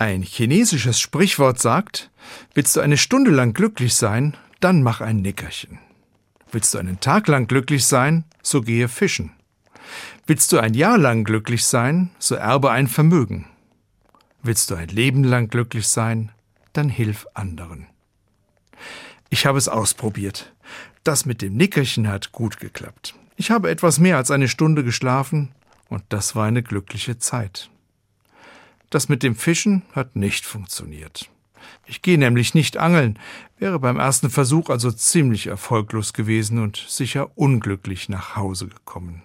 Ein chinesisches Sprichwort sagt, willst du eine Stunde lang glücklich sein, dann mach ein Nickerchen. Willst du einen Tag lang glücklich sein, so gehe fischen. Willst du ein Jahr lang glücklich sein, so erbe ein Vermögen. Willst du ein Leben lang glücklich sein, dann hilf anderen. Ich habe es ausprobiert. Das mit dem Nickerchen hat gut geklappt. Ich habe etwas mehr als eine Stunde geschlafen, und das war eine glückliche Zeit. Das mit dem Fischen hat nicht funktioniert. Ich gehe nämlich nicht angeln, wäre beim ersten Versuch also ziemlich erfolglos gewesen und sicher unglücklich nach Hause gekommen.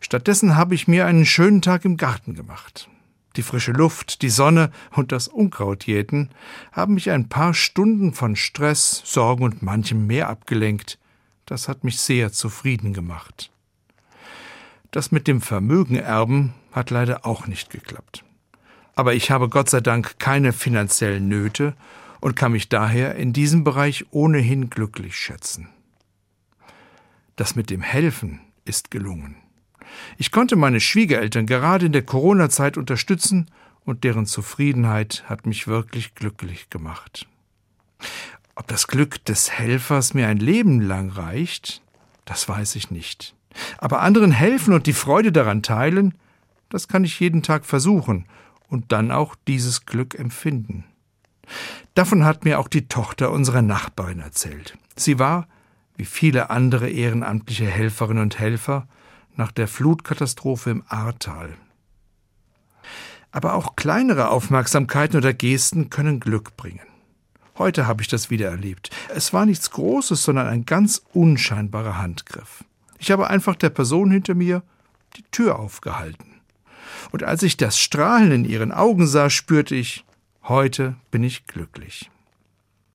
Stattdessen habe ich mir einen schönen Tag im Garten gemacht. Die frische Luft, die Sonne und das Unkrautjäten haben mich ein paar Stunden von Stress, Sorgen und manchem mehr abgelenkt. Das hat mich sehr zufrieden gemacht. Das mit dem Vermögen erben hat leider auch nicht geklappt. Aber ich habe Gott sei Dank keine finanziellen Nöte und kann mich daher in diesem Bereich ohnehin glücklich schätzen. Das mit dem Helfen ist gelungen. Ich konnte meine Schwiegereltern gerade in der Corona-Zeit unterstützen und deren Zufriedenheit hat mich wirklich glücklich gemacht. Ob das Glück des Helfers mir ein Leben lang reicht, das weiß ich nicht. Aber anderen helfen und die Freude daran teilen, das kann ich jeden Tag versuchen und dann auch dieses Glück empfinden. Davon hat mir auch die Tochter unserer Nachbarin erzählt. Sie war, wie viele andere ehrenamtliche Helferinnen und Helfer, nach der Flutkatastrophe im Ahrtal. Aber auch kleinere Aufmerksamkeiten oder Gesten können Glück bringen. Heute habe ich das wieder erlebt. Es war nichts Großes, sondern ein ganz unscheinbarer Handgriff. Ich habe einfach der Person hinter mir die Tür aufgehalten. Und als ich das Strahlen in ihren Augen sah, spürte ich, heute bin ich glücklich.